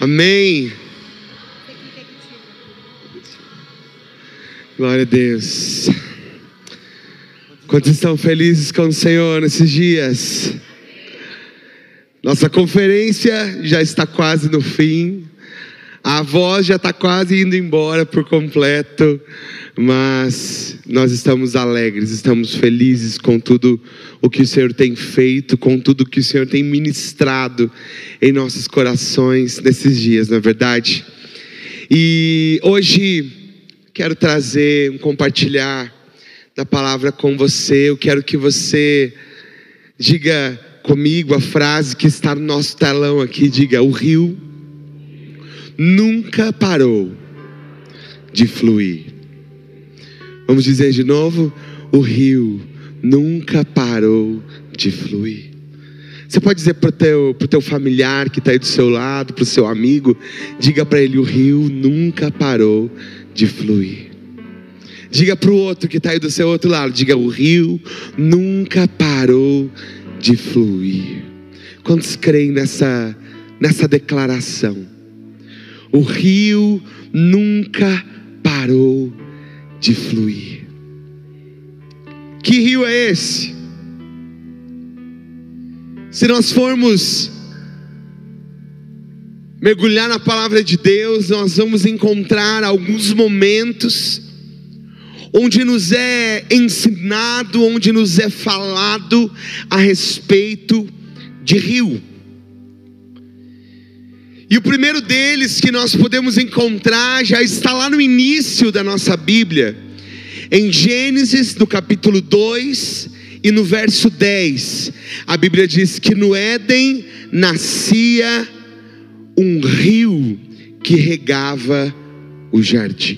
Amém. Glória a Deus. Quantos estão felizes com o Senhor nesses dias? Nossa conferência já está quase no fim. A voz já está quase indo embora por completo, mas nós estamos alegres, estamos felizes com tudo o que o Senhor tem feito, com tudo que o Senhor tem ministrado em nossos corações nesses dias, não é verdade? E hoje quero trazer, compartilhar da palavra com você. Eu quero que você diga comigo a frase que está no nosso telão aqui, diga: o rio nunca parou de fluir. Vamos dizer de novo: o rio nunca parou de fluir. Você pode dizer para o teu, teu familiar que está aí do seu lado, para o seu amigo, diga para ele: o rio nunca parou de fluir. Diga para o outro que está aí do seu outro lado, diga: o rio nunca parou de fluir. Quantos creem nessa, nessa declaração? O rio nunca parou de fluir. Que rio é esse? Se nós formos mergulhar na palavra de Deus, nós vamos encontrar alguns momentos onde nos é ensinado, onde nos é falado a respeito de rio. E o primeiro deles que nós podemos encontrar já está lá no início da nossa Bíblia, em Gênesis, no capítulo 2 e no verso 10. A Bíblia diz que no Éden nascia um rio que regava o jardim.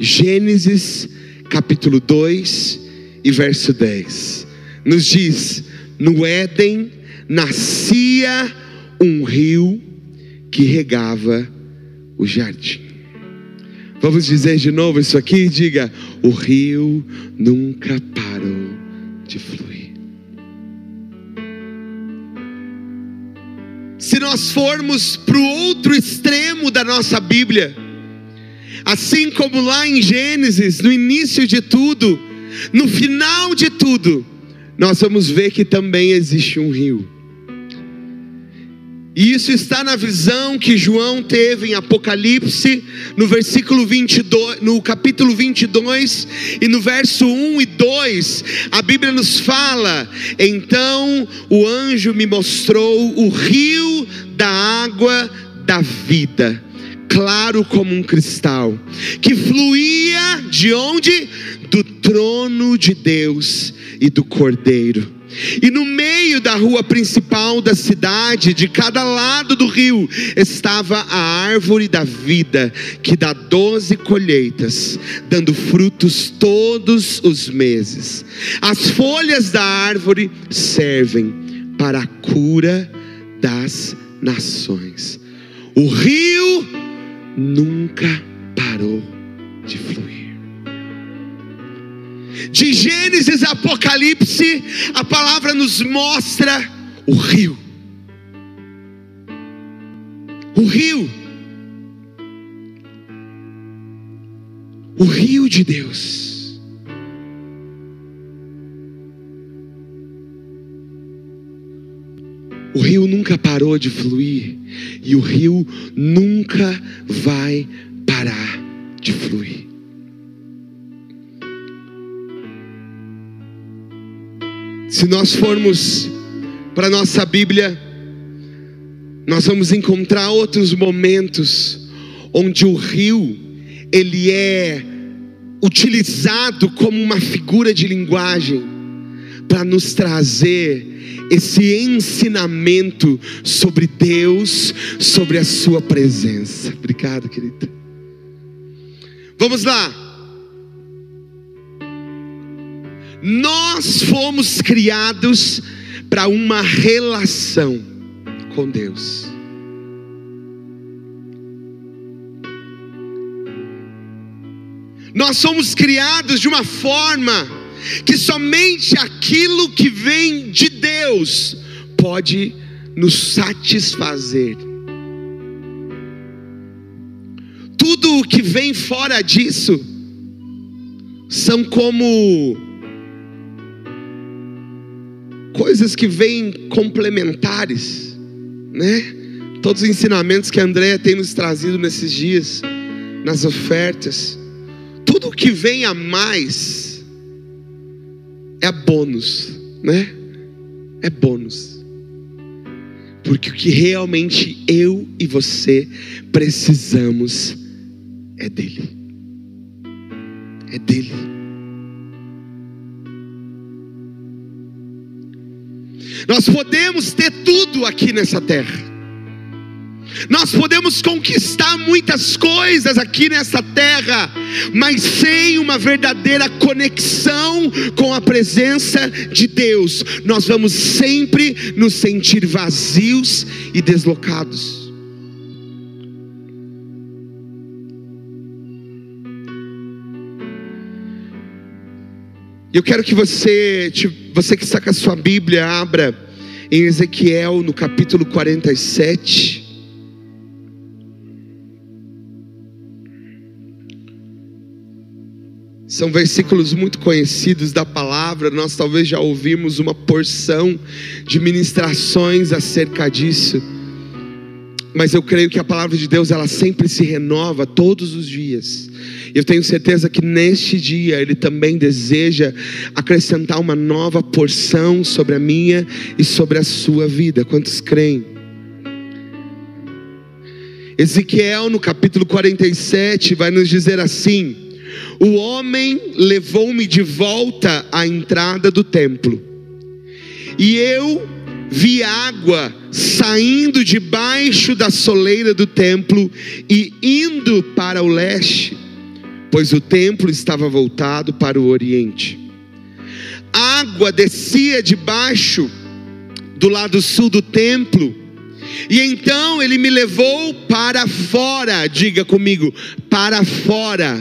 Gênesis, capítulo 2 e verso 10. Nos diz: no Éden nascia rio que regava o jardim. Vamos dizer de novo isso aqui? Diga: o rio nunca parou de fluir. Se nós formos para o outro extremo da nossa Bíblia, assim como lá em Gênesis, no início de tudo, no final de tudo, nós vamos ver que também existe um rio. E isso está na visão que João teve em Apocalipse, no versículo 22, no capítulo 22 e no verso 1 e 2, a Bíblia nos fala: "Então o anjo me mostrou o rio da água da vida, claro como um cristal, que fluía de onde? Do trono de Deus e do Cordeiro." E no meio da rua principal da cidade, de cada lado do rio, estava a árvore da vida, que dá doze colheitas, dando frutos todos os meses. As folhas da árvore servem para a cura das nações. O rio nunca parou De Gênesis a Apocalipse, a palavra nos mostra o rio. O rio. O rio de Deus. O rio nunca parou de fluir e o rio nunca vai parar de fluir. Se nós formos para a nossa Bíblia, nós vamos encontrar outros momentos onde o rio ele é utilizado como uma figura de linguagem para nos trazer esse ensinamento sobre Deus, sobre a sua presença. Obrigado, querida. Vamos lá. Nós fomos criados para uma relação com Deus. Nós somos criados de uma forma que somente aquilo que vem de Deus pode nos satisfazer. Tudo o que vem fora disso são como coisas que vêm complementares, né? Todos os ensinamentos que a Andrea tem nos trazido nesses dias, nas ofertas, tudo que vem a mais é bônus, né? É bônus. Porque o que realmente eu e você precisamos é dele é dele. Nós podemos ter tudo aqui nessa terra. Nós podemos conquistar muitas coisas aqui nessa terra, mas sem uma verdadeira conexão com a presença de Deus, nós vamos sempre nos sentir vazios e deslocados. Eu quero que você, você que está com a sua Bíblia, abra em Ezequiel no capítulo 47. São versículos muito conhecidos da palavra, nós talvez já ouvimos uma porção de ministrações acerca disso. Mas eu creio que a palavra de Deus ela sempre se renova todos os dias. Eu tenho certeza que neste dia Ele também deseja acrescentar uma nova porção sobre a minha e sobre a sua vida. Quantos creem? Ezequiel, no capítulo 47, vai nos dizer assim: O homem levou-me de volta à entrada do templo, e eu vi água saindo debaixo da soleira do templo e indo para o leste pois o templo estava voltado para o oriente. Água descia debaixo do lado sul do templo, e então ele me levou para fora, diga comigo, para fora.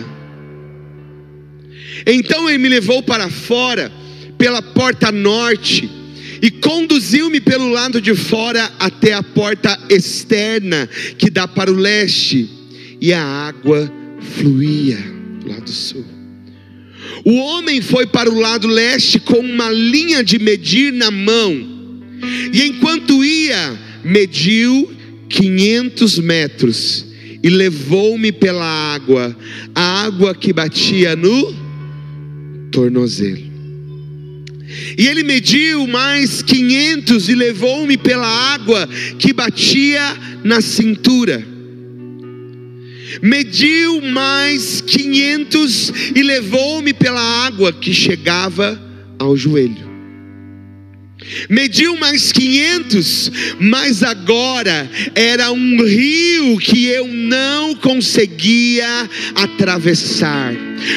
Então ele me levou para fora, pela porta norte, e conduziu-me pelo lado de fora até a porta externa que dá para o leste, e a água fluía lado sul. O homem foi para o lado leste com uma linha de medir na mão, e enquanto ia, mediu 500 metros e levou-me pela água, a água que batia no tornozelo. E ele mediu mais 500 e levou-me pela água que batia na cintura mediu mais quinhentos e levou-me pela água que chegava ao joelho. Mediu mais quinhentos, mas agora era um rio que eu não conseguia atravessar,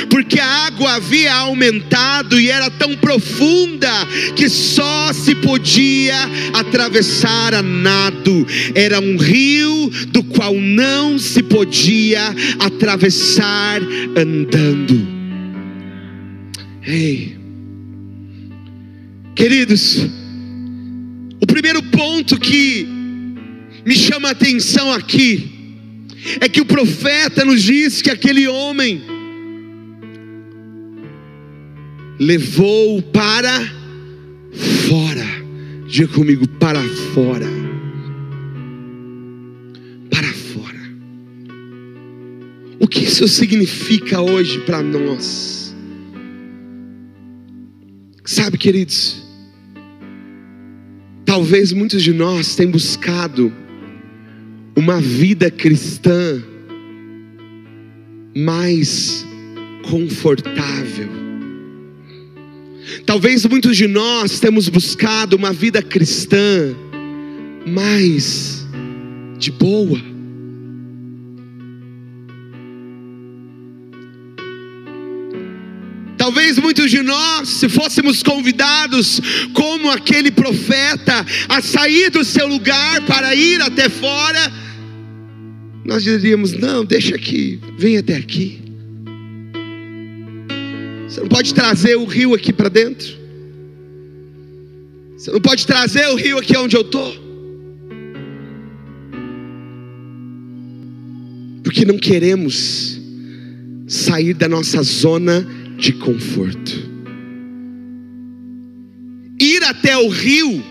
porque a água havia aumentado e era tão profunda que só se podia atravessar a nado. Era um rio do qual não se podia atravessar andando. Ei, queridos, o primeiro ponto que me chama a atenção aqui é que o profeta nos diz que aquele homem levou para fora. Diga comigo, para fora. Para fora. O que isso significa hoje para nós? Sabe, queridos, Talvez muitos de nós tenham buscado uma vida cristã mais confortável. Talvez muitos de nós temos buscado uma vida cristã mais de boa. Talvez muitos de nós, se fôssemos convidados, como aquele profeta, a sair do seu lugar para ir até fora, nós diríamos: não, deixa aqui, vem até aqui. Você não pode trazer o rio aqui para dentro. Você não pode trazer o rio aqui onde eu estou. Porque não queremos sair da nossa zona de conforto. Ir até o rio,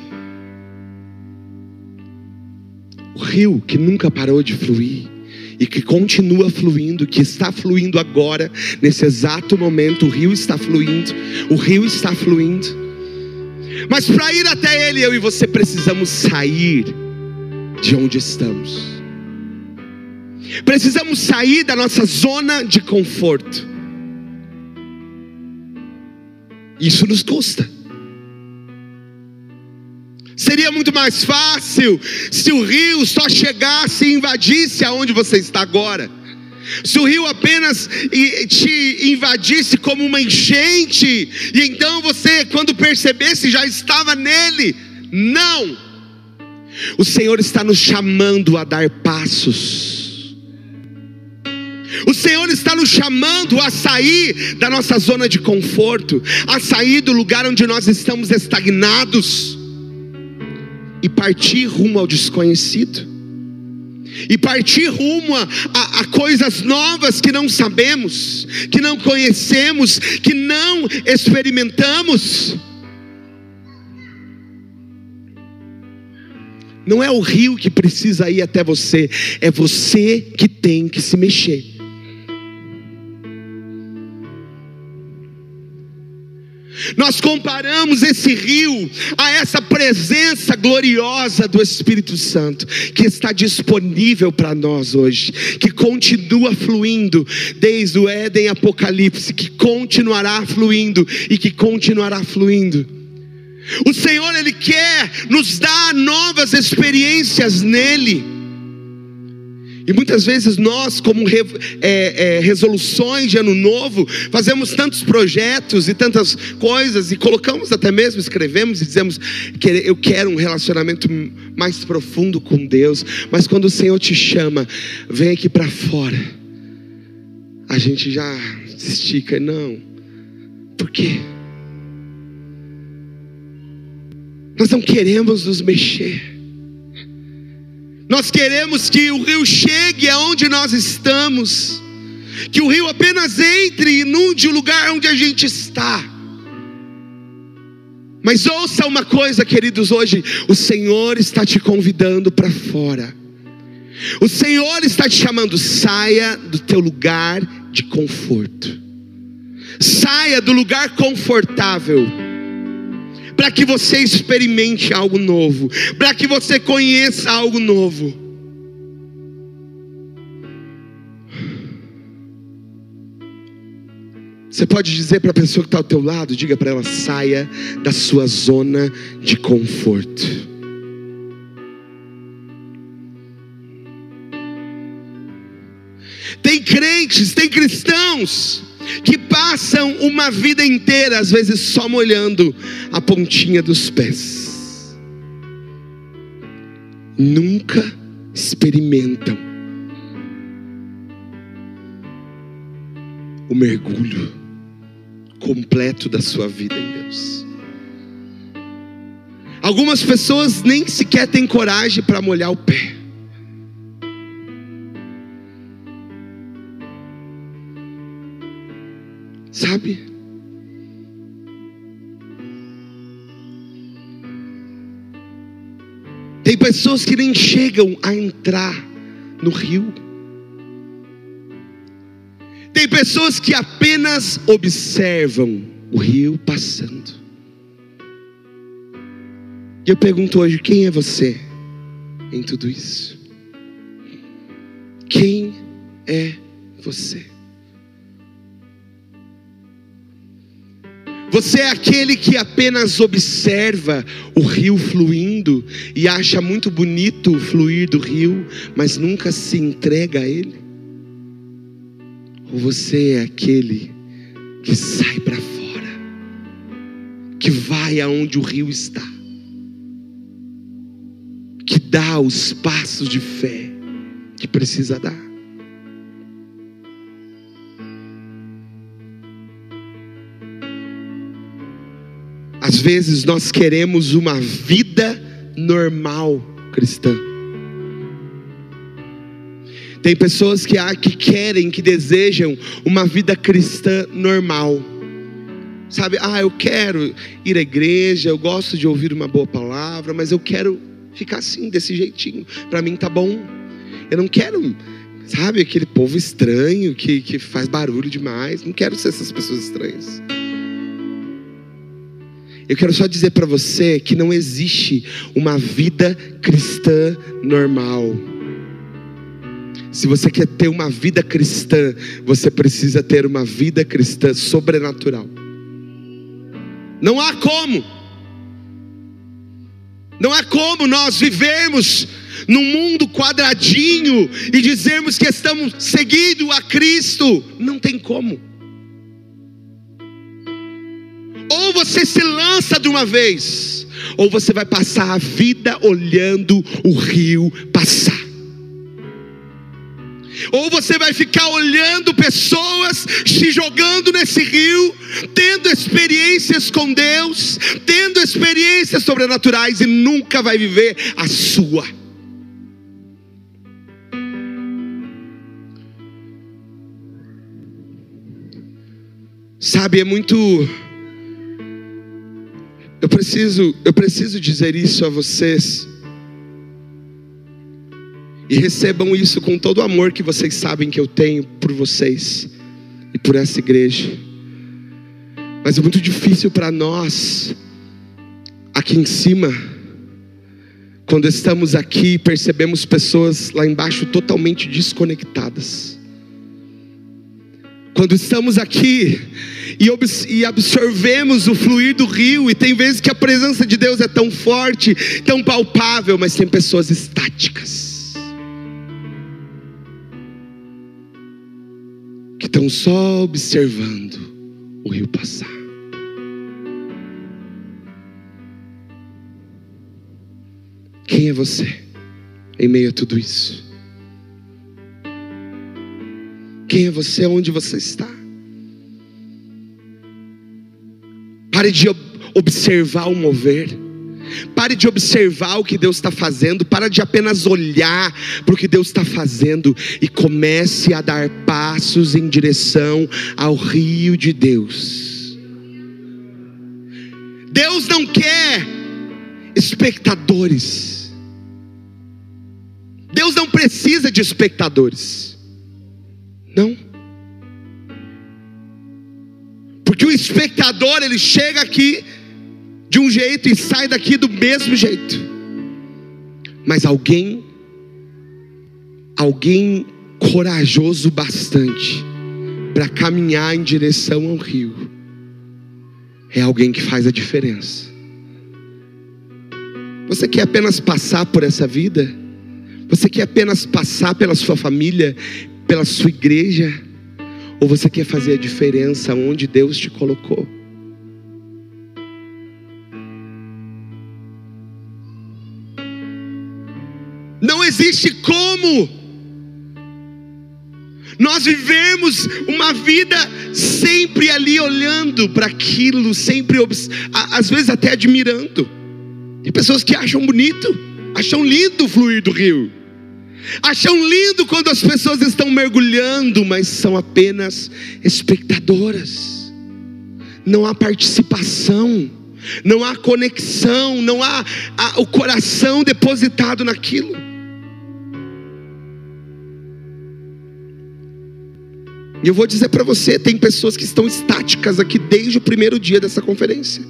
o rio que nunca parou de fluir e que continua fluindo, que está fluindo agora, nesse exato momento, o rio está fluindo, o rio está fluindo. Mas para ir até ele, eu e você precisamos sair de onde estamos. Precisamos sair da nossa zona de conforto. Isso nos custa. Seria muito mais fácil se o rio só chegasse e invadisse aonde você está agora. Se o rio apenas te invadisse como uma enchente, e então você, quando percebesse, já estava nele. Não. O Senhor está nos chamando a dar passos. O Senhor está nos chamando a sair da nossa zona de conforto, a sair do lugar onde nós estamos estagnados e partir rumo ao desconhecido, e partir rumo a, a, a, coisas novas que não sabemos, que não conhecemos, que não experimentamos. Não é o rio que precisa ir até você, é você que tem que se mexer. Nós comparamos esse rio a essa presença gloriosa do Espírito Santo, que está disponível para nós hoje, que continua fluindo desde o Éden Apocalipse, que continuará fluindo e que continuará fluindo. O Senhor, Ele quer nos dar novas experiências nele. E muitas vezes nós, como re, é, é, resoluções de ano novo, fazemos tantos projetos e tantas coisas, e colocamos até mesmo, escrevemos e dizemos que eu quero um relacionamento mais profundo com Deus. Mas quando o Senhor te chama, vem aqui para fora, a gente já se estica, não. Por quê? Nós não queremos nos mexer. Nós queremos que o rio chegue aonde nós estamos, que o rio apenas entre e inunde o lugar onde a gente está. Mas ouça uma coisa, queridos, hoje o Senhor está te convidando para fora. O Senhor está te chamando, saia do teu lugar de conforto. Saia do lugar confortável para que você experimente algo novo, para que você conheça algo novo. Você pode dizer para a pessoa que está ao teu lado, diga para ela, saia da sua zona de conforto. Tem crentes, tem cristãos que passam uma vida inteira, às vezes só molhando a pontinha dos pés, nunca experimentam o mergulho completo da sua vida em Deus. Algumas pessoas nem sequer têm coragem para molhar o pé. Sabe? Tem pessoas que nem chegam a entrar no rio. Tem pessoas que apenas observam o rio passando. E eu pergunto hoje: quem é você em tudo isso? Quem é você? Você é aquele que apenas observa o rio fluindo e acha muito bonito o fluir do rio, mas nunca se entrega a ele? Ou você é aquele que sai para fora, que vai aonde o rio está, que dá os passos de fé que precisa dar? Às vezes nós queremos uma vida normal cristã. Tem pessoas que, que querem, que desejam uma vida cristã normal. Sabe, ah, eu quero ir à igreja, eu gosto de ouvir uma boa palavra, mas eu quero ficar assim, desse jeitinho. Para mim tá bom. Eu não quero, sabe, aquele povo estranho que, que faz barulho demais. Não quero ser essas pessoas estranhas. Eu quero só dizer para você que não existe uma vida cristã normal. Se você quer ter uma vida cristã, você precisa ter uma vida cristã sobrenatural. Não há como. Não há como nós vivermos num mundo quadradinho e dizermos que estamos seguindo a Cristo. Não tem como. Ou você se lança de uma vez, ou você vai passar a vida olhando o rio passar. Ou você vai ficar olhando pessoas se jogando nesse rio, tendo experiências com Deus, tendo experiências sobrenaturais e nunca vai viver a sua. Sabe, é muito preciso, eu preciso dizer isso a vocês. E recebam isso com todo o amor que vocês sabem que eu tenho por vocês e por essa igreja. Mas é muito difícil para nós, aqui em cima, quando estamos aqui, percebemos pessoas lá embaixo totalmente desconectadas. Quando estamos aqui e absorvemos o fluir do rio, e tem vezes que a presença de Deus é tão forte, tão palpável, mas tem pessoas estáticas que estão só observando o rio passar. Quem é você em meio a tudo isso? Quem é você? Onde você está? Pare de observar o mover. Pare de observar o que Deus está fazendo. Para de apenas olhar para o que Deus está fazendo e comece a dar passos em direção ao rio de Deus. Deus não quer espectadores. Deus não precisa de espectadores. Espectador, ele chega aqui de um jeito e sai daqui do mesmo jeito. Mas alguém, alguém corajoso bastante para caminhar em direção ao rio, é alguém que faz a diferença. Você quer apenas passar por essa vida? Você quer apenas passar pela sua família, pela sua igreja? Ou você quer fazer a diferença onde Deus te colocou? Não existe como nós vivemos uma vida sempre ali olhando para aquilo, sempre às vezes até admirando. Tem pessoas que acham bonito, acham lindo o fluir do rio. Acham lindo quando as pessoas estão mergulhando, mas são apenas espectadoras. Não há participação, não há conexão, não há, há o coração depositado naquilo. E eu vou dizer para você: tem pessoas que estão estáticas aqui desde o primeiro dia dessa conferência.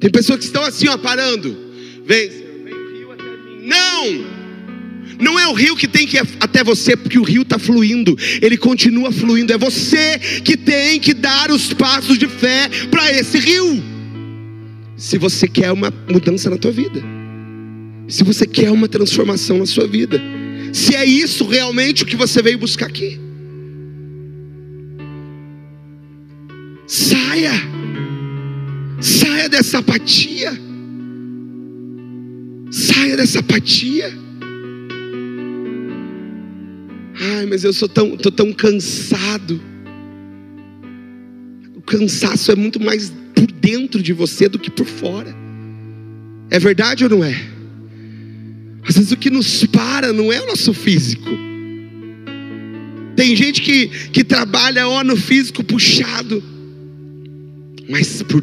Tem pessoas que estão assim, ó, parando. Vem. Não! Não é o rio que tem que ir até você, porque o rio está fluindo, ele continua fluindo. É você que tem que dar os passos de fé para esse rio. Se você quer uma mudança na tua vida, se você quer uma transformação na sua vida, se é isso realmente o que você veio buscar aqui, saia, saia dessa apatia, saia dessa apatia. Ai, mas eu sou tão, tô tão cansado. O cansaço é muito mais por dentro de você do que por fora. É verdade ou não é? Às vezes o que nos para não é o nosso físico. Tem gente que, que trabalha ó, no físico puxado, mas por,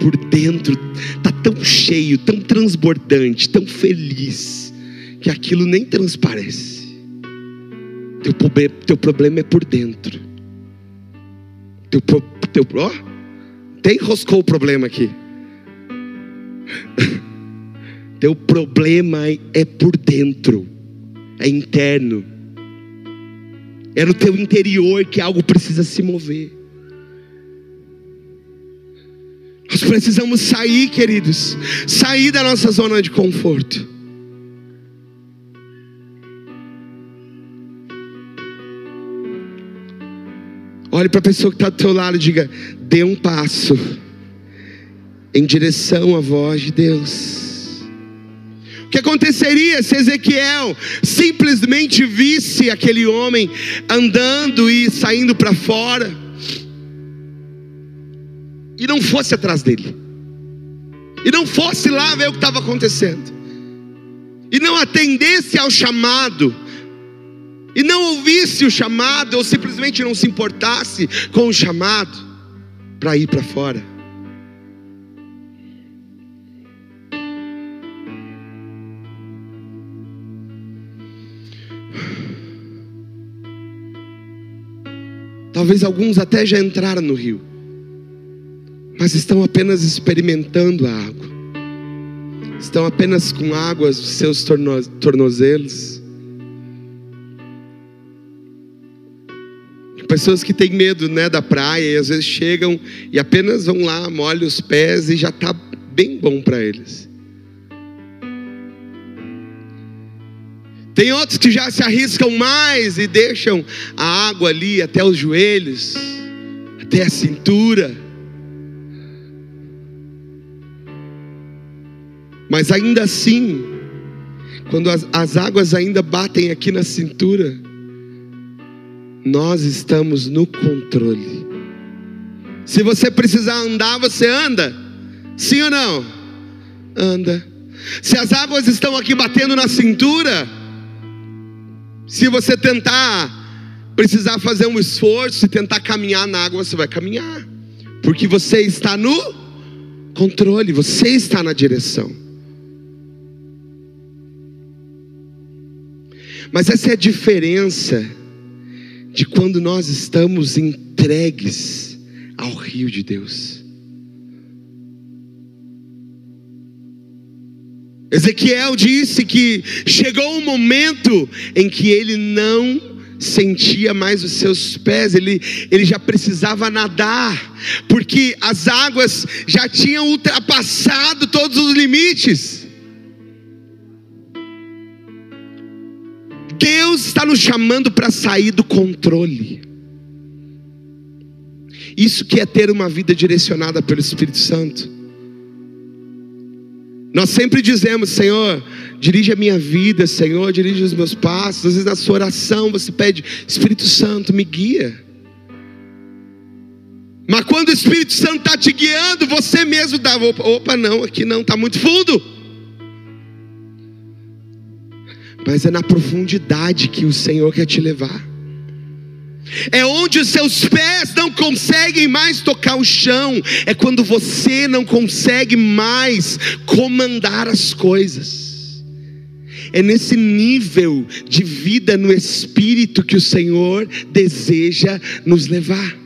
por dentro está tão cheio, tão transbordante, tão feliz, que aquilo nem transparece. Teu, teu problema é por dentro. Teu, teu, ó, até enroscou o problema aqui. Teu problema é por dentro, é interno. É no teu interior que algo precisa se mover. Nós precisamos sair, queridos, sair da nossa zona de conforto. Olhe para a pessoa que está do teu lado e diga: dê um passo em direção à voz de Deus. O que aconteceria se Ezequiel simplesmente visse aquele homem andando e saindo para fora e não fosse atrás dele, e não fosse lá ver o que estava acontecendo, e não atendesse ao chamado, e não ouvisse o chamado, ou simplesmente não se importasse com o chamado para ir para fora. Talvez alguns até já entraram no rio, mas estão apenas experimentando a água, estão apenas com água nos seus tornozelos Pessoas que têm medo né, da praia e às vezes chegam e apenas vão lá, molham os pés e já está bem bom para eles. Tem outros que já se arriscam mais e deixam a água ali até os joelhos, até a cintura. Mas ainda assim, quando as, as águas ainda batem aqui na cintura, nós estamos no controle. Se você precisar andar, você anda. Sim ou não? Anda. Se as águas estão aqui batendo na cintura, se você tentar precisar fazer um esforço e tentar caminhar na água, você vai caminhar. Porque você está no controle, você está na direção. Mas essa é a diferença de quando nós estamos entregues ao rio de Deus. Ezequiel disse que chegou um momento em que ele não sentia mais os seus pés, ele, ele já precisava nadar, porque as águas já tinham ultrapassado todos os limites. Deus está nos chamando para sair do controle. Isso que é ter uma vida direcionada pelo Espírito Santo. Nós sempre dizemos, Senhor, dirige a minha vida, Senhor, dirige os meus passos. Às vezes na sua oração você pede, Espírito Santo, me guia. Mas quando o Espírito Santo está te guiando, você mesmo dá, opa, opa não, aqui não, está muito fundo. Mas é na profundidade que o Senhor quer te levar. É onde os seus pés não conseguem mais tocar o chão, é quando você não consegue mais comandar as coisas. É nesse nível de vida no espírito que o Senhor deseja nos levar.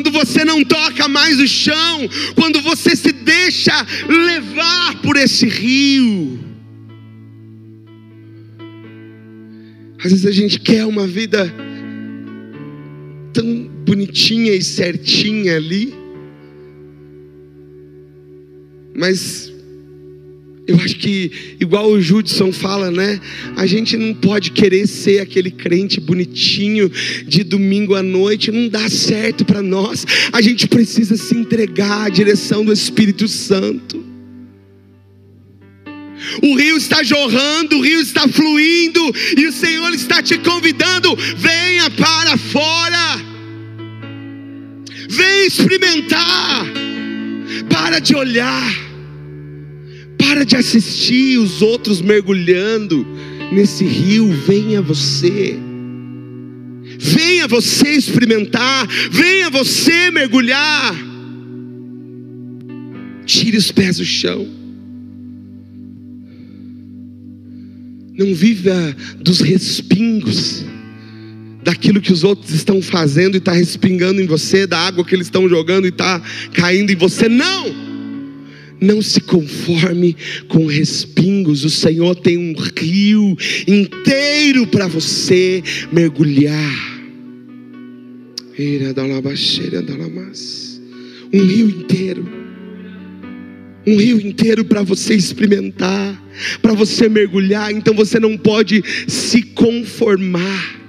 Quando você não toca mais o chão, quando você se deixa levar por esse rio. Às vezes a gente quer uma vida tão bonitinha e certinha ali, mas eu acho que, igual o Judson fala, né? A gente não pode querer ser aquele crente bonitinho de domingo à noite, não dá certo para nós. A gente precisa se entregar à direção do Espírito Santo. O rio está jorrando, o rio está fluindo, e o Senhor está te convidando: venha para fora, venha experimentar. Para de olhar. Para de assistir os outros mergulhando nesse rio. Venha você. Venha você experimentar. Venha você mergulhar. Tire os pés do chão. Não viva dos respingos daquilo que os outros estão fazendo e está respingando em você, da água que eles estão jogando e está caindo em você. Não! Não se conforme com respingos. O Senhor tem um rio inteiro para você mergulhar. Um rio inteiro. Um rio inteiro para você experimentar, para você mergulhar. Então você não pode se conformar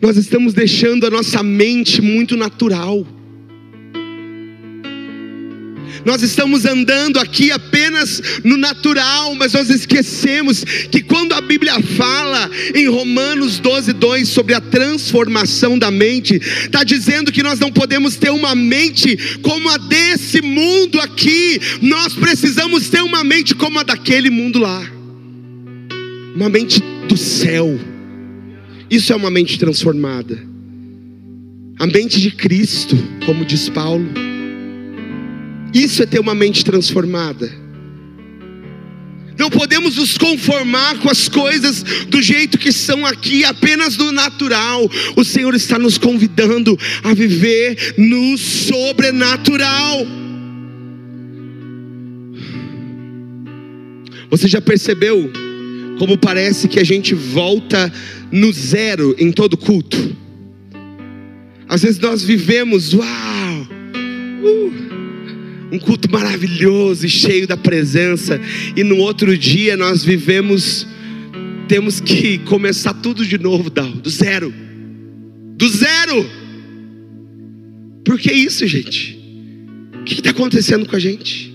nós estamos deixando a nossa mente muito natural. Nós estamos andando aqui apenas no natural, mas nós esquecemos que quando a Bíblia fala em Romanos 12, 2 sobre a transformação da mente, está dizendo que nós não podemos ter uma mente como a desse mundo aqui, nós precisamos ter uma mente como a daquele mundo lá, uma mente do céu isso é uma mente transformada. A mente de Cristo, como diz Paulo. Isso é ter uma mente transformada. Não podemos nos conformar com as coisas do jeito que são aqui, apenas no natural. O Senhor está nos convidando a viver no sobrenatural. Você já percebeu como parece que a gente volta no zero em todo culto. Às vezes nós vivemos, uau, uh, um culto maravilhoso e cheio da presença, e no outro dia nós vivemos, temos que começar tudo de novo, do zero, do zero. Por que isso, gente? O que está acontecendo com a gente?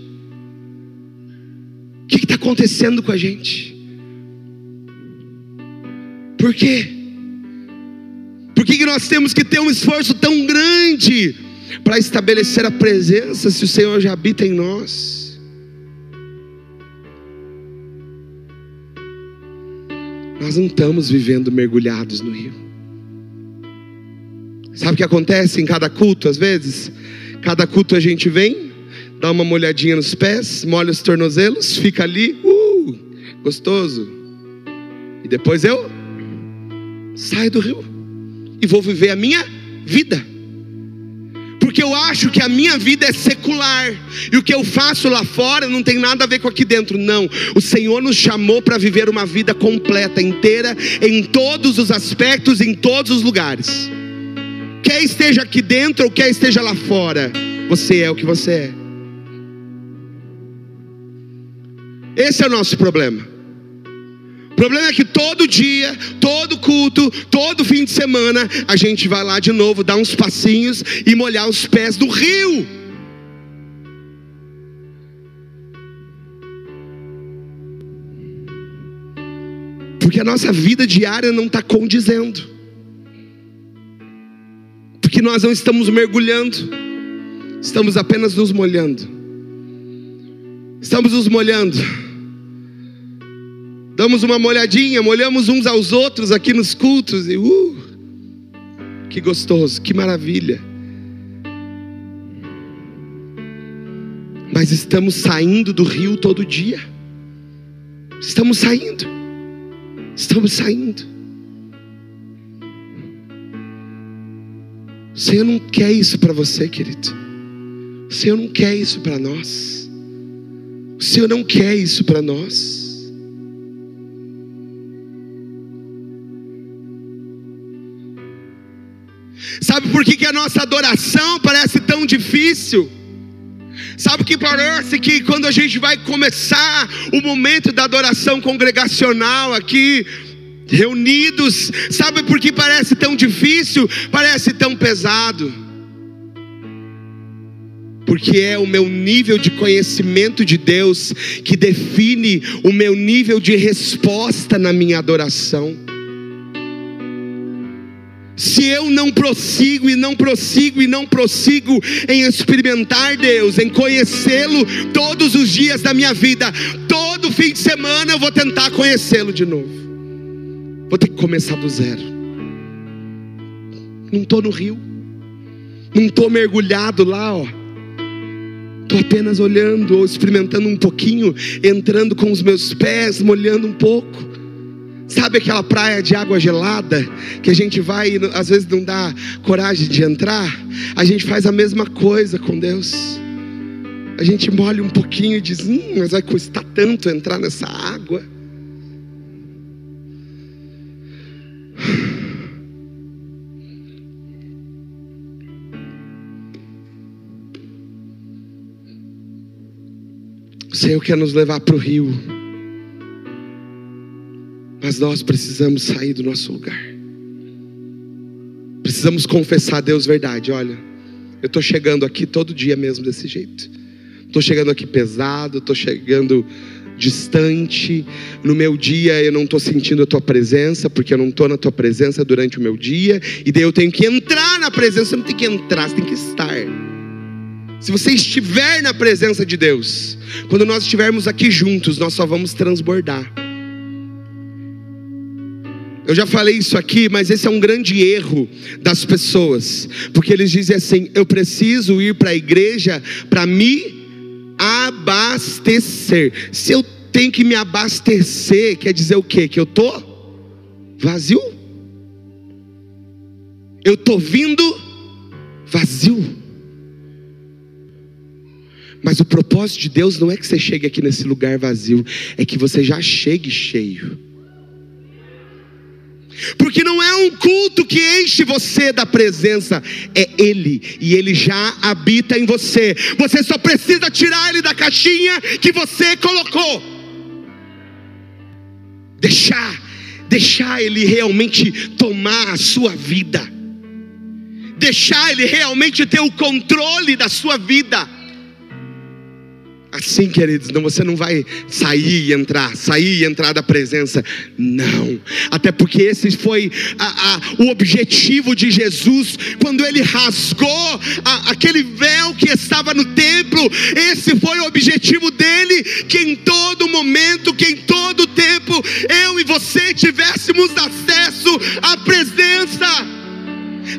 O que está acontecendo com a gente? Por quê? Por que, que nós temos que ter um esforço tão grande para estabelecer a presença se o Senhor já habita em nós? Nós não estamos vivendo mergulhados no rio. Sabe o que acontece em cada culto às vezes? Cada culto a gente vem, dá uma molhadinha nos pés, molha os tornozelos, fica ali, uh, gostoso. E depois eu saio do rio e vou viver a minha vida. Porque eu acho que a minha vida é secular e o que eu faço lá fora não tem nada a ver com aqui dentro. Não, o Senhor nos chamou para viver uma vida completa, inteira, em todos os aspectos, em todos os lugares. Quer esteja aqui dentro ou quer esteja lá fora, você é o que você é. Esse é o nosso problema. O problema é que todo dia, todo culto, todo fim de semana, a gente vai lá de novo, dar uns passinhos e molhar os pés do rio. Porque a nossa vida diária não está condizendo. Porque nós não estamos mergulhando, estamos apenas nos molhando. Estamos nos molhando damos uma molhadinha, molhamos uns aos outros aqui nos cultos e uh, que gostoso, que maravilha. Mas estamos saindo do rio todo dia. Estamos saindo. Estamos saindo. O Senhor não quer isso para você, querido. O Senhor não quer isso para nós. O Senhor não quer isso para nós. Sabe por que, que a nossa adoração parece tão difícil? Sabe que parece que quando a gente vai começar o momento da adoração congregacional aqui, reunidos, sabe por que parece tão difícil, parece tão pesado? Porque é o meu nível de conhecimento de Deus que define o meu nível de resposta na minha adoração. Se eu não prossigo e não prossigo e não prossigo em experimentar Deus, em conhecê-lo todos os dias da minha vida, todo fim de semana eu vou tentar conhecê-lo de novo. Vou ter que começar do zero. Não estou no rio, não estou mergulhado lá, ó. Estou apenas olhando ou experimentando um pouquinho, entrando com os meus pés, molhando um pouco. Sabe aquela praia de água gelada que a gente vai e às vezes não dá coragem de entrar? A gente faz a mesma coisa com Deus. A gente molha um pouquinho e diz: hum, mas vai custar tanto entrar nessa água. O Senhor quer nos levar para o rio. Mas nós precisamos sair do nosso lugar. Precisamos confessar a Deus verdade. Olha, eu estou chegando aqui todo dia mesmo desse jeito. Estou chegando aqui pesado, estou chegando distante. No meu dia eu não estou sentindo a tua presença, porque eu não estou na tua presença durante o meu dia. E daí eu tenho que entrar na presença. Você não tem que entrar, você tem que estar. Se você estiver na presença de Deus, quando nós estivermos aqui juntos, nós só vamos transbordar. Eu já falei isso aqui, mas esse é um grande erro das pessoas, porque eles dizem assim: eu preciso ir para a igreja para me abastecer. Se eu tenho que me abastecer, quer dizer o quê? Que eu tô vazio? Eu tô vindo vazio. Mas o propósito de Deus não é que você chegue aqui nesse lugar vazio, é que você já chegue cheio. Porque não é um culto que enche você da presença, é Ele, e Ele já habita em você. Você só precisa tirar Ele da caixinha que você colocou. Deixar, deixar Ele realmente tomar a sua vida, deixar Ele realmente ter o controle da sua vida. Assim, queridos, não, você não vai sair e entrar, sair e entrar da presença. Não. Até porque esse foi a, a, o objetivo de Jesus quando ele rasgou a, aquele véu que estava no templo. Esse foi o objetivo dele: que em todo momento, que em todo tempo, eu e você tivéssemos acesso à presença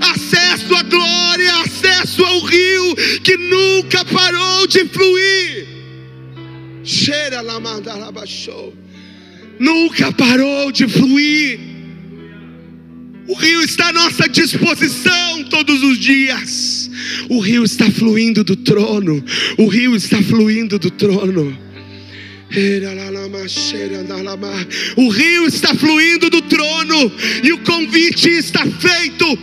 acesso à glória, acesso ao rio que nunca parou de fluir. Nunca parou de fluir. O rio está à nossa disposição todos os dias. O rio está fluindo do trono. O rio está fluindo do trono. O rio está fluindo do trono e o convite está feito.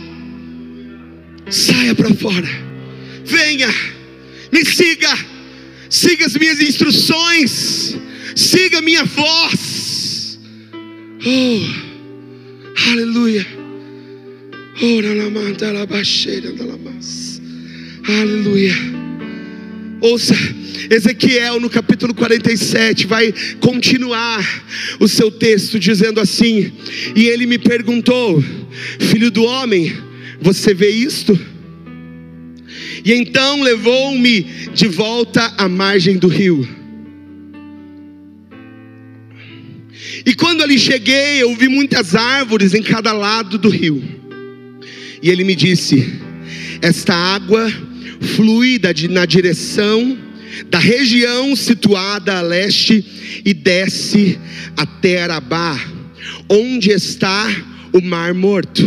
Saia para fora, venha, me siga siga as minhas instruções, siga a minha voz. Oh, aleluia. Oh, aleluia. Ouça, Ezequiel no capítulo 47 vai continuar o seu texto dizendo assim: E ele me perguntou, filho do homem, você vê isto? E então levou-me de volta à margem do rio. E quando ali cheguei, eu vi muitas árvores em cada lado do rio. E ele me disse: Esta água flui na direção da região situada a leste e desce até Arabá, onde está o mar morto.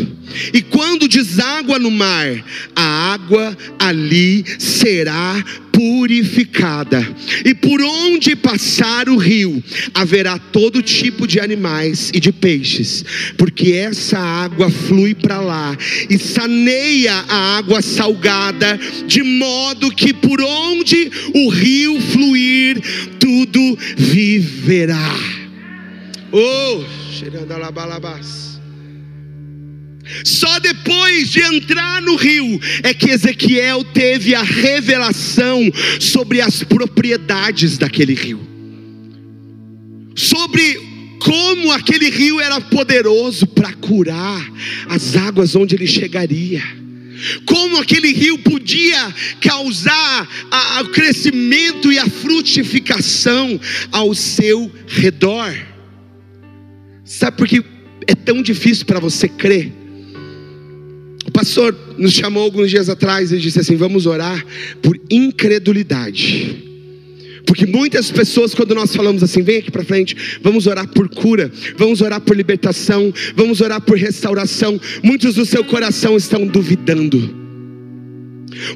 E quando deságua no mar, a água ali será purificada. E por onde passar o rio, haverá todo tipo de animais e de peixes, porque essa água flui para lá e saneia a água salgada, de modo que por onde o rio fluir, tudo viverá. Oh, cheirando a só depois de entrar no rio é que Ezequiel teve a revelação sobre as propriedades daquele rio, sobre como aquele rio era poderoso para curar as águas onde ele chegaria. Como aquele rio podia causar o crescimento e a frutificação ao seu redor. Sabe por que é tão difícil para você crer? O pastor nos chamou alguns dias atrás e disse assim: vamos orar por incredulidade. Porque muitas pessoas, quando nós falamos assim, vem aqui para frente, vamos orar por cura, vamos orar por libertação, vamos orar por restauração, muitos do seu coração estão duvidando.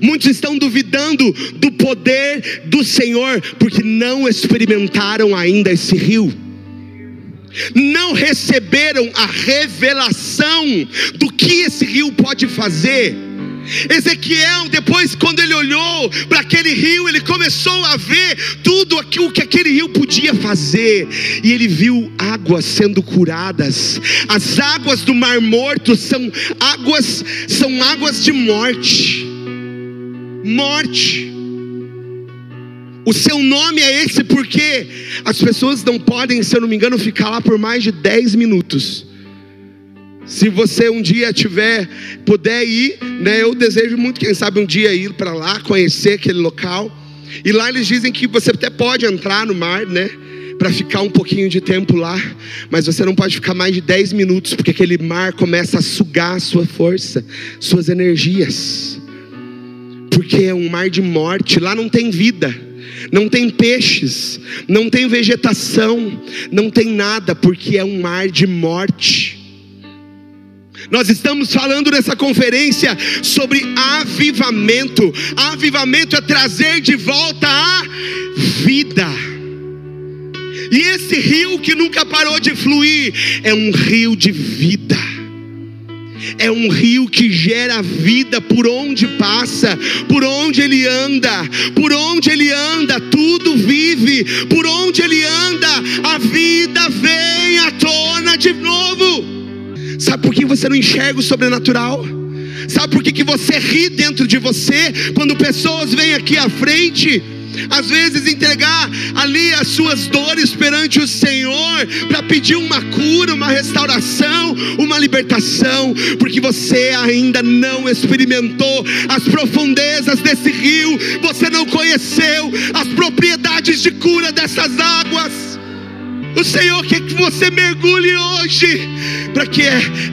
Muitos estão duvidando do poder do Senhor, porque não experimentaram ainda esse rio não receberam a revelação do que esse rio pode fazer. Ezequiel, depois, quando ele olhou para aquele rio, ele começou a ver tudo aquilo que aquele rio podia fazer, e ele viu águas sendo curadas. As águas do Mar Morto são águas, são águas de morte. Morte. O seu nome é esse porque as pessoas não podem, se eu não me engano, ficar lá por mais de 10 minutos. Se você um dia tiver, puder ir, né, eu desejo muito, quem sabe um dia ir para lá, conhecer aquele local. E lá eles dizem que você até pode entrar no mar, né? Para ficar um pouquinho de tempo lá, mas você não pode ficar mais de 10 minutos, porque aquele mar começa a sugar a sua força, suas energias. Porque é um mar de morte, lá não tem vida não tem peixes, não tem vegetação, não tem nada, porque é um mar de morte. Nós estamos falando nessa conferência sobre avivamento. Avivamento é trazer de volta a vida. E esse rio que nunca parou de fluir é um rio de vida é um rio que gera vida por onde passa, por onde ele anda, por onde ele anda, tudo vive, por onde ele anda, a vida vem à tona de novo. Sabe por que você não enxerga o sobrenatural? Sabe por que, que você ri dentro de você quando pessoas vêm aqui à frente? Às vezes entregar ali as suas dores perante o Senhor, para pedir uma cura, uma restauração, uma libertação, porque você ainda não experimentou as profundezas desse rio, você não conheceu as propriedades de cura dessas águas. O Senhor quer que você mergulhe hoje, para que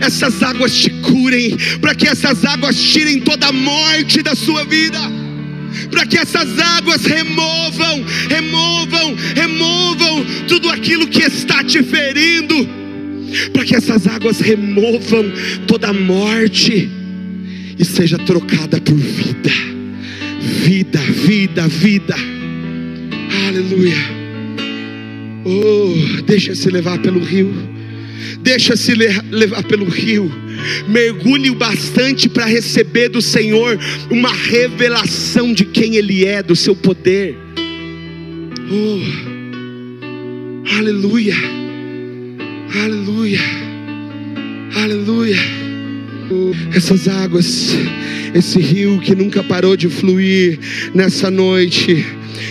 essas águas te curem, para que essas águas tirem toda a morte da sua vida para que essas águas removam, removam, removam tudo aquilo que está te ferindo, para que essas águas removam toda a morte e seja trocada por vida, vida, vida, vida. Aleluia. Oh, deixa-se levar pelo rio. Deixa-se levar pelo rio mergulhe o bastante para receber do Senhor uma revelação de quem Ele é, do seu poder. Oh, aleluia, aleluia, aleluia. Essas águas, esse rio que nunca parou de fluir nessa noite,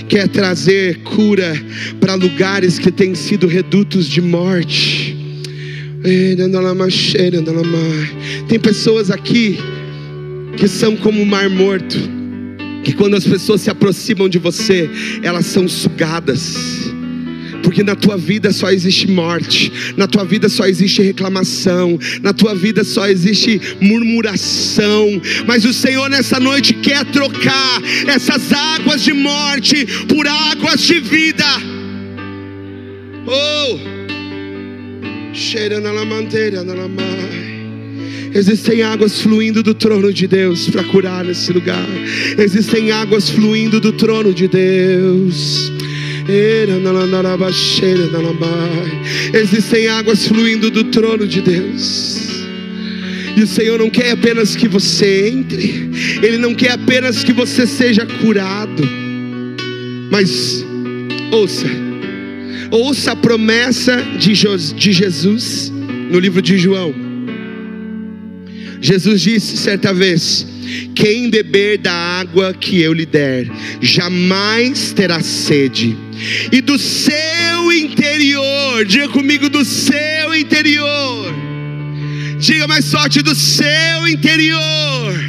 quer trazer cura para lugares que têm sido redutos de morte. Tem pessoas aqui que são como o mar morto, que quando as pessoas se aproximam de você, elas são sugadas. Porque na tua vida só existe morte, na tua vida só existe reclamação, na tua vida só existe murmuração. Mas o Senhor nessa noite quer trocar essas águas de morte por águas de vida. Oh! Existem águas fluindo do trono de Deus para curar nesse lugar. Existem águas fluindo do trono de Deus. Existem águas fluindo do trono de Deus. E o Senhor não quer apenas que você entre, Ele não quer apenas que você seja curado, mas ouça, Ouça a promessa de, de Jesus no livro de João. Jesus disse certa vez: Quem beber da água que eu lhe der, jamais terá sede. E do seu interior, diga comigo, do seu interior. Diga mais forte, do seu interior.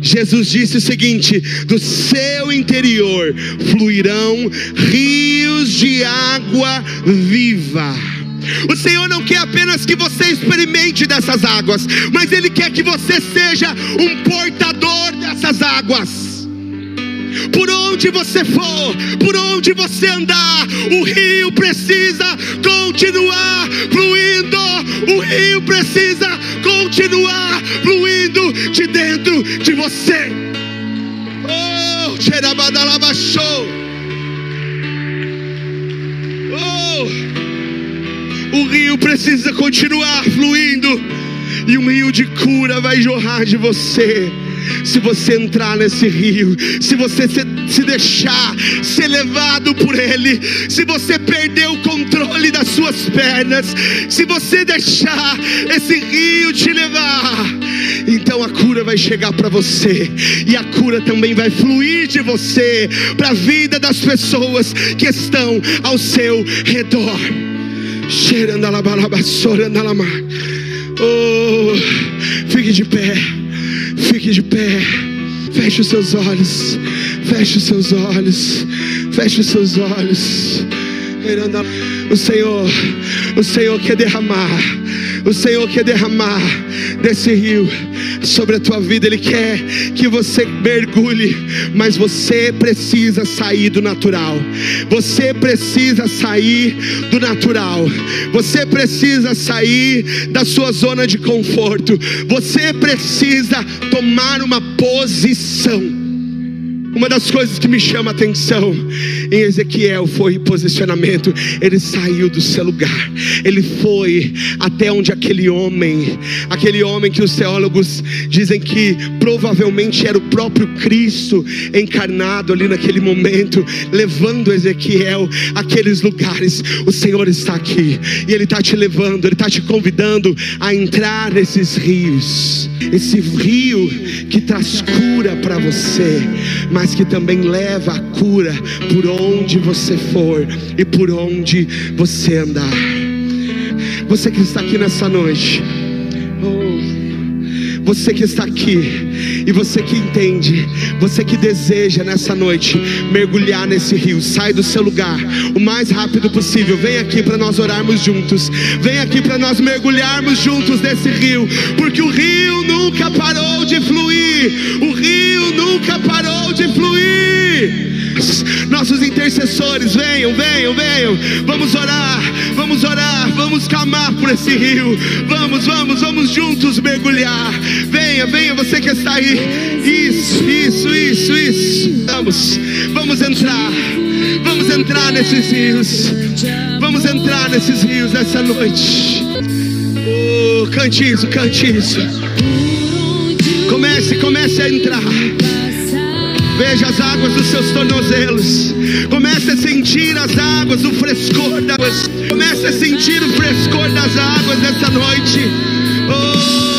Jesus disse o seguinte: do seu interior fluirão rios de água viva. O Senhor não quer apenas que você experimente dessas águas, mas Ele quer que você seja um portador dessas águas. Por onde você for, por onde você andar, o rio precisa continuar fluindo. O rio precisa continuar fluindo de dentro de você. Oh, Xerabadalabachou. Oh, o rio precisa continuar fluindo e um rio de cura vai jorrar de você se você entrar nesse rio, se você se, se deixar ser levado por ele, se você perder o controle das suas pernas, se você deixar esse rio te levar, então a cura vai chegar para você, e a cura também vai fluir de você para a vida das pessoas que estão ao seu redor. Oh, fique de pé. Fique de pé. Feche os seus olhos. Feche os seus olhos. Feche os seus olhos. O Senhor, o Senhor quer derramar. O Senhor quer derramar desse rio sobre a tua vida. Ele quer que você mergulhe, mas você precisa sair do natural. Você precisa sair do natural. Você precisa sair da sua zona de conforto. Você precisa tomar uma posição. Uma das coisas que me chama a atenção em Ezequiel foi posicionamento. Ele saiu do seu lugar, ele foi até onde aquele homem, aquele homem que os teólogos dizem que provavelmente era o próprio Cristo encarnado ali naquele momento, levando Ezequiel àqueles lugares. O Senhor está aqui e Ele está te levando, Ele está te convidando a entrar nesses rios, esse rio que traz cura para você, mas que também leva a cura por onde você for e por onde você andar. Você que está aqui nessa noite, você que está aqui e você que entende, você que deseja nessa noite mergulhar nesse rio, sai do seu lugar o mais rápido possível. Vem aqui para nós orarmos juntos. Vem aqui para nós mergulharmos juntos nesse rio, porque o rio nunca parou de fluir. O rio nunca parou de fluir. Nossos intercessores, venham, venham, venham. Vamos orar, vamos orar, vamos clamar por esse rio. Vamos, vamos, vamos juntos mergulhar. Venha, venha, você que está aí. Isso, isso, isso, isso. Vamos, vamos entrar. Vamos entrar nesses rios. Vamos entrar nesses rios essa noite. Oh, cante isso, cante isso. Comece, comece a entrar. Veja as águas dos seus tornozelos. Comece a sentir as águas, o frescor das águas. Comece a sentir o frescor das águas essa noite. Oh.